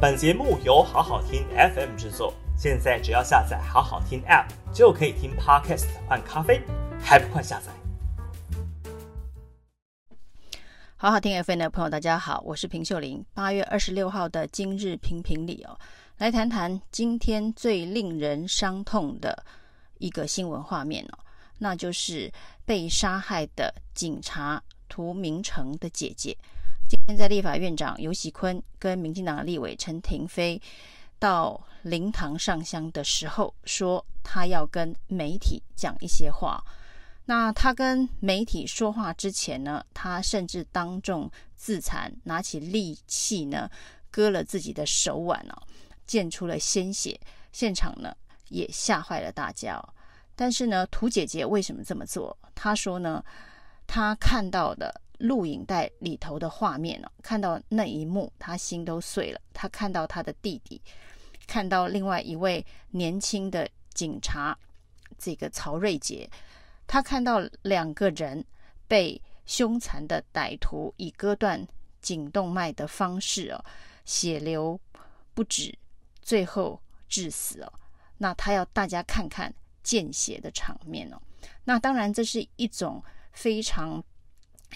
本节目由好好听 FM 制作，现在只要下载好好听 App 就可以听 Podcast 换咖啡，还不快下载？好好听 FM 的朋友，大家好，我是平秀玲。八月二十六号的今日评评理哦，来谈谈今天最令人伤痛的一个新闻画面哦，那就是被杀害的警察涂明成的姐姐。今天在立法院长游喜坤跟民进党的立委陈亭妃到灵堂上香的时候，说他要跟媒体讲一些话。那他跟媒体说话之前呢，他甚至当众自残，拿起利器呢割了自己的手腕哦，溅出了鲜血，现场呢也吓坏了大家哦。但是呢，涂姐姐为什么这么做？她说呢，她看到的。录影带里头的画面哦，看到那一幕，他心都碎了。他看到他的弟弟，看到另外一位年轻的警察，这个曹瑞杰，他看到两个人被凶残的歹徒以割断颈动脉的方式哦，血流不止，最后致死哦。那他要大家看看见血的场面哦。那当然，这是一种非常。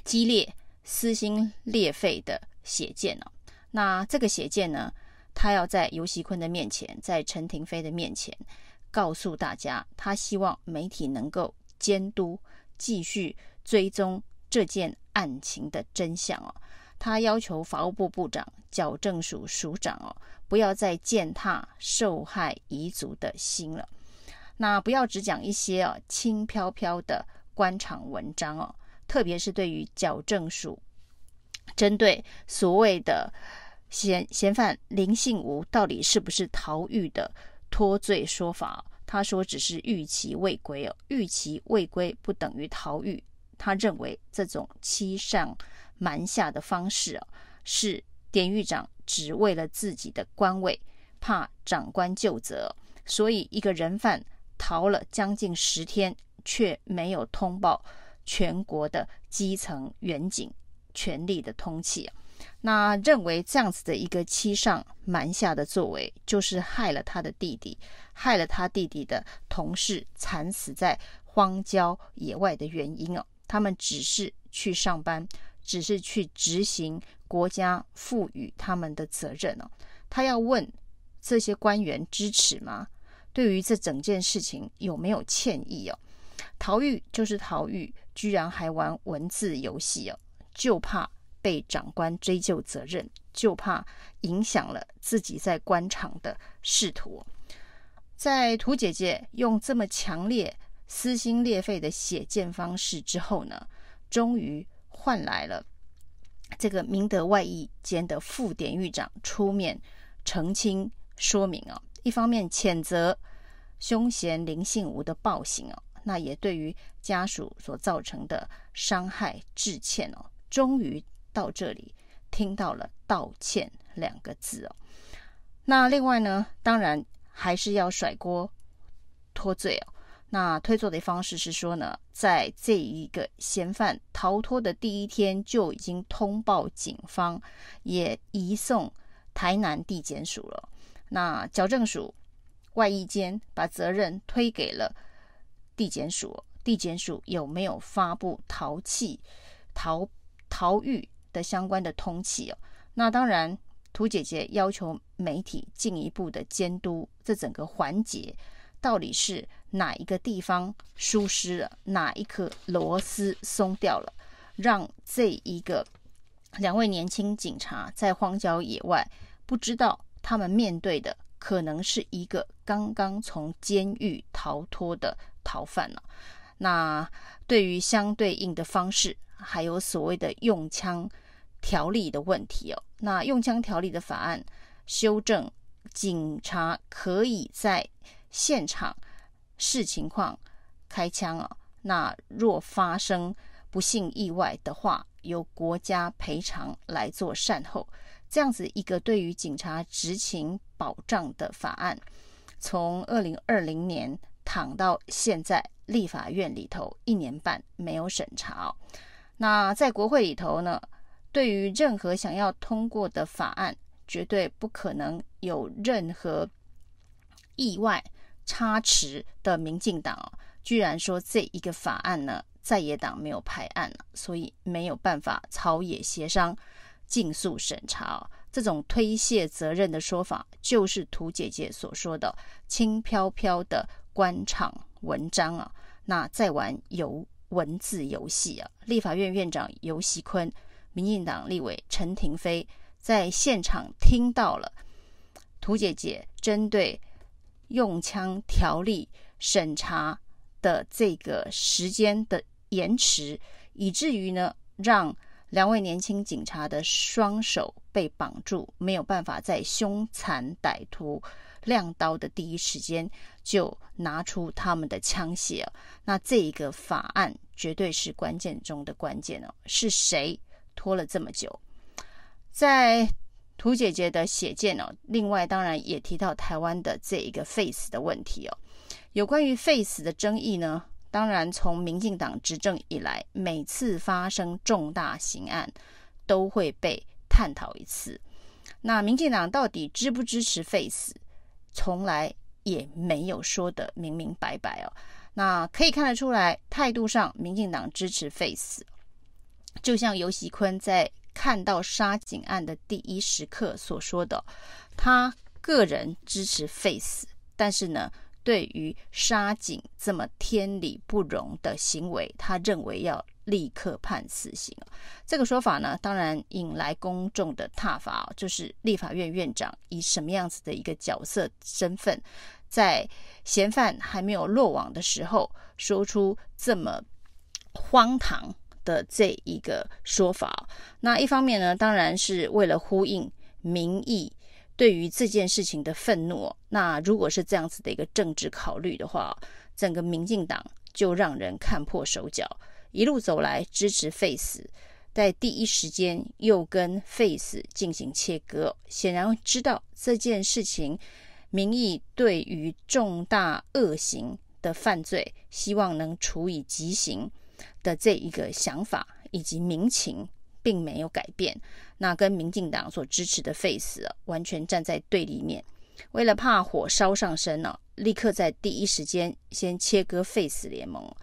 激烈、撕心裂肺的血溅哦，那这个血溅呢，他要在游锡坤的面前，在陈亭妃的面前，告诉大家，他希望媒体能够监督、继续追踪这件案情的真相哦。他要求法务部部长、矫正署署长哦，不要再践踏受害遗族的心了。那不要只讲一些哦轻飘飘的官场文章哦。特别是对于矫正署针对所谓的嫌嫌犯林信吾到底是不是逃狱的脱罪说法，他说只是逾期未归哦，逾期未归不等于逃狱。他认为这种欺上瞒下的方式啊，是典狱长只为了自己的官位，怕长官就责，所以一个人犯逃了将近十天，却没有通报。全国的基层远景权力的通缉，那认为这样子的一个欺上瞒下的作为，就是害了他的弟弟，害了他弟弟的同事惨死在荒郊野外的原因哦。他们只是去上班，只是去执行国家赋予他们的责任哦。他要问这些官员支持吗？对于这整件事情有没有歉意哦？逃狱就是逃狱，居然还玩文字游戏哦，就怕被长官追究责任，就怕影响了自己在官场的仕途。在涂姐姐用这么强烈、撕心裂肺的血溅方式之后呢，终于换来了这个明德外役监的副典狱长出面澄清说明哦，一方面谴责凶嫌林信吾的暴行哦。那也对于家属所造成的伤害致歉哦，终于到这里听到了道歉两个字哦。那另外呢，当然还是要甩锅脱罪哦。那推错的方式是说呢，在这一个嫌犯逃脱的第一天就已经通报警方，也移送台南地检署了。那矫正署外役间把责任推给了。地检署，地检署有没有发布逃弃、逃逃狱的相关的通缉哦？那当然，涂姐姐要求媒体进一步的监督这整个环节，到底是哪一个地方疏失了，哪一颗螺丝松掉了，让这一个两位年轻警察在荒郊野外，不知道他们面对的可能是一个刚刚从监狱逃脱的。逃犯了，那对于相对应的方式，还有所谓的用枪条例的问题哦。那用枪条例的法案修正，警察可以在现场视情况开枪啊。那若发生不幸意外的话，由国家赔偿来做善后。这样子一个对于警察执勤保障的法案，从二零二零年。躺到现在，立法院里头一年半没有审查。那在国会里头呢，对于任何想要通过的法案，绝对不可能有任何意外差池的民进党哦，居然说这一个法案呢，在野党没有排案，所以没有办法朝野协商、尽速审查。这种推卸责任的说法，就是屠姐姐所说的“轻飘飘的官场文章”啊。那在玩游文字游戏啊！立法院院长游锡坤、民进党立委陈亭妃在现场听到了屠姐姐针对用枪条例审查的这个时间的延迟，以至于呢，让两位年轻警察的双手被绑住，没有办法在凶残歹徒亮刀的第一时间就拿出他们的枪械。那这一个法案绝对是关键中的关键哦。是谁拖了这么久？在涂姐姐的写见哦，另外当然也提到台湾的这一个 Face 的问题哦。有关于 Face 的争议呢？当然，从民进党执政以来，每次发生重大刑案，都会被探讨一次。那民进党到底支不支持废死，从来也没有说得明明白白哦。那可以看得出来，态度上，民进党支持废死。就像游锡堃在看到杀警案的第一时刻所说的，他个人支持废死，但是呢，对于杀警这么天理不容的行为，他认为要立刻判死刑。这个说法呢，当然引来公众的挞伐，就是立法院院长以什么样子的一个角色身份，在嫌犯还没有落网的时候，说出这么荒唐的这一个说法。那一方面呢，当然是为了呼应民意。对于这件事情的愤怒，那如果是这样子的一个政治考虑的话，整个民进党就让人看破手脚，一路走来支持 Face，，在第一时间又跟 Face 进行切割，显然知道这件事情民意对于重大恶行的犯罪，希望能处以极刑的这一个想法以及民情。并没有改变，那跟民进党所支持的 face 完全站在对立面。为了怕火烧上身呢，立刻在第一时间先切割 face 联盟。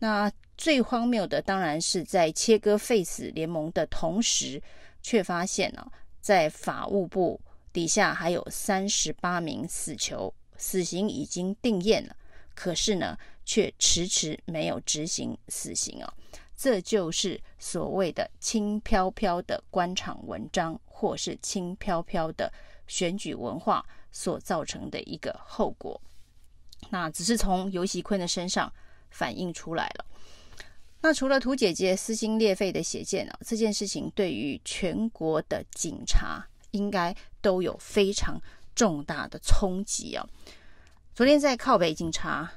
那最荒谬的当然是在切割 face 联盟的同时，却发现呢，在法务部底下还有三十八名死囚，死刑已经定验了，可是呢，却迟迟没有执行死刑哦。这就是所谓的轻飘飘的官场文章，或是轻飘飘的选举文化所造成的一个后果。那只是从游锡堃的身上反映出来了。那除了屠姐姐撕心裂肺的写见啊，这件事情对于全国的警察应该都有非常重大的冲击啊。昨天在靠北警察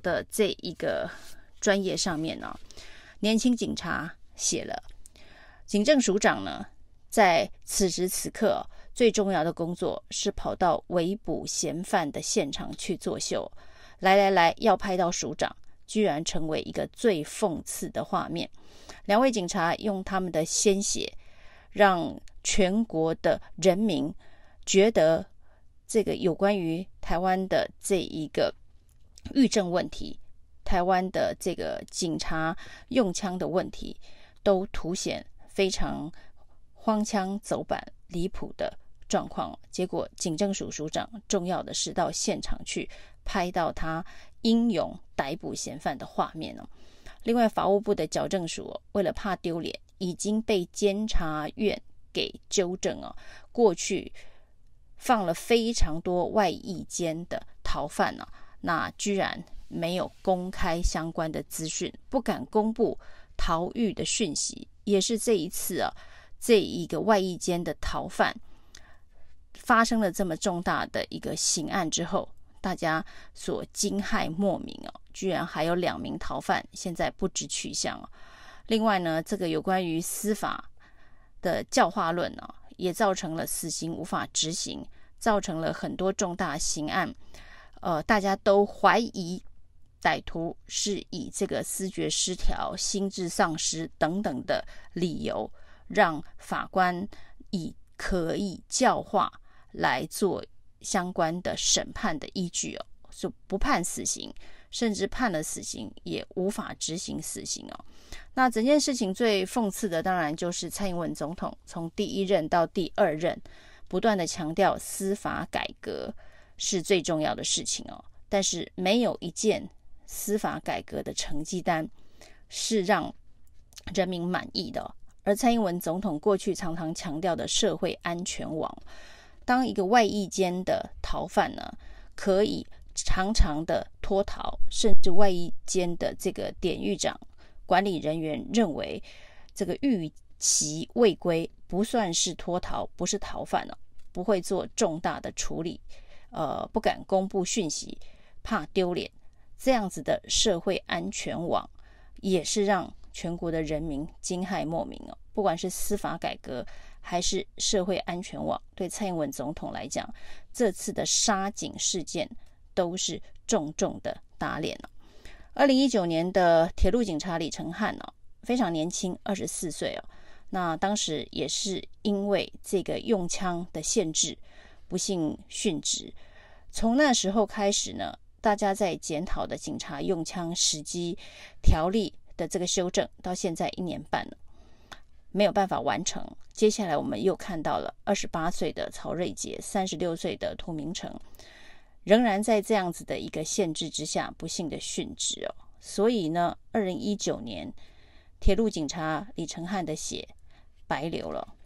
的这一个专业上面呢。年轻警察写了，警政署长呢，在此时此刻最重要的工作是跑到围捕嫌犯的现场去作秀。来来来，要拍到署长，居然成为一个最讽刺的画面。两位警察用他们的鲜血，让全国的人民觉得这个有关于台湾的这一个狱政问题。台湾的这个警察用枪的问题，都凸显非常荒腔走板、离谱的状况。结果，警政署署长重要的是到现场去拍到他英勇逮捕嫌犯的画面哦。另外，法务部的矫正署为了怕丢脸，已经被监察院给纠正哦。过去放了非常多外役监的逃犯呢，那居然。没有公开相关的资讯，不敢公布逃狱的讯息，也是这一次啊，这一个外役间的逃犯发生了这么重大的一个刑案之后，大家所惊骇莫名哦，居然还有两名逃犯现在不知去向哦。另外呢，这个有关于司法的教化论呢，也造成了死刑无法执行，造成了很多重大刑案，呃，大家都怀疑。歹徒是以这个思觉失调、心智丧失等等的理由，让法官以可以教化来做相关的审判的依据哦，就不判死刑，甚至判了死刑也无法执行死刑哦。那整件事情最讽刺的，当然就是蔡英文总统从第一任到第二任，不断的强调司法改革是最重要的事情哦，但是没有一件司法改革的成绩单是让人民满意的。而蔡英文总统过去常常强调的社会安全网，当一个外役间的逃犯呢，可以常常的脱逃，甚至外役间的这个典狱长、管理人员认为这个逾期未归不算是脱逃，不是逃犯了，不会做重大的处理，呃，不敢公布讯息，怕丢脸，这样子的社会安全网也是让。全国的人民惊骇莫名哦，不管是司法改革还是社会安全网，对蔡英文总统来讲，这次的杀警事件都是重重的打脸了。二零一九年的铁路警察李承翰呢，非常年轻，二十四岁哦。那当时也是因为这个用枪的限制，不幸殉职。从那时候开始呢，大家在检讨的警察用枪时机条例。的这个修正到现在一年半了，没有办法完成。接下来我们又看到了二十八岁的曹瑞杰，三十六岁的涂明诚，仍然在这样子的一个限制之下，不幸的殉职哦。所以呢，二零一九年铁路警察李承翰的血白流了。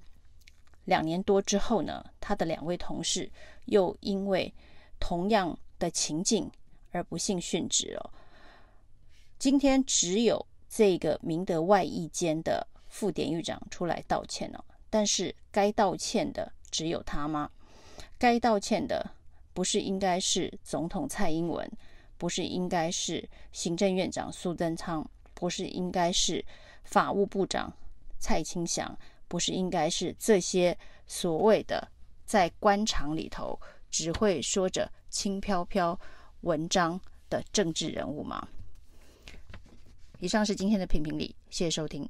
两年多之后呢，他的两位同事又因为同样的情境而不幸殉职了。今天只有。这个明德外役间的副典狱长出来道歉了，但是该道歉的只有他吗？该道歉的不是应该是总统蔡英文，不是应该是行政院长苏贞昌，不是应该是法务部长蔡清祥，不是应该是这些所谓的在官场里头只会说着轻飘飘文章的政治人物吗？以上是今天的评评理，谢谢收听。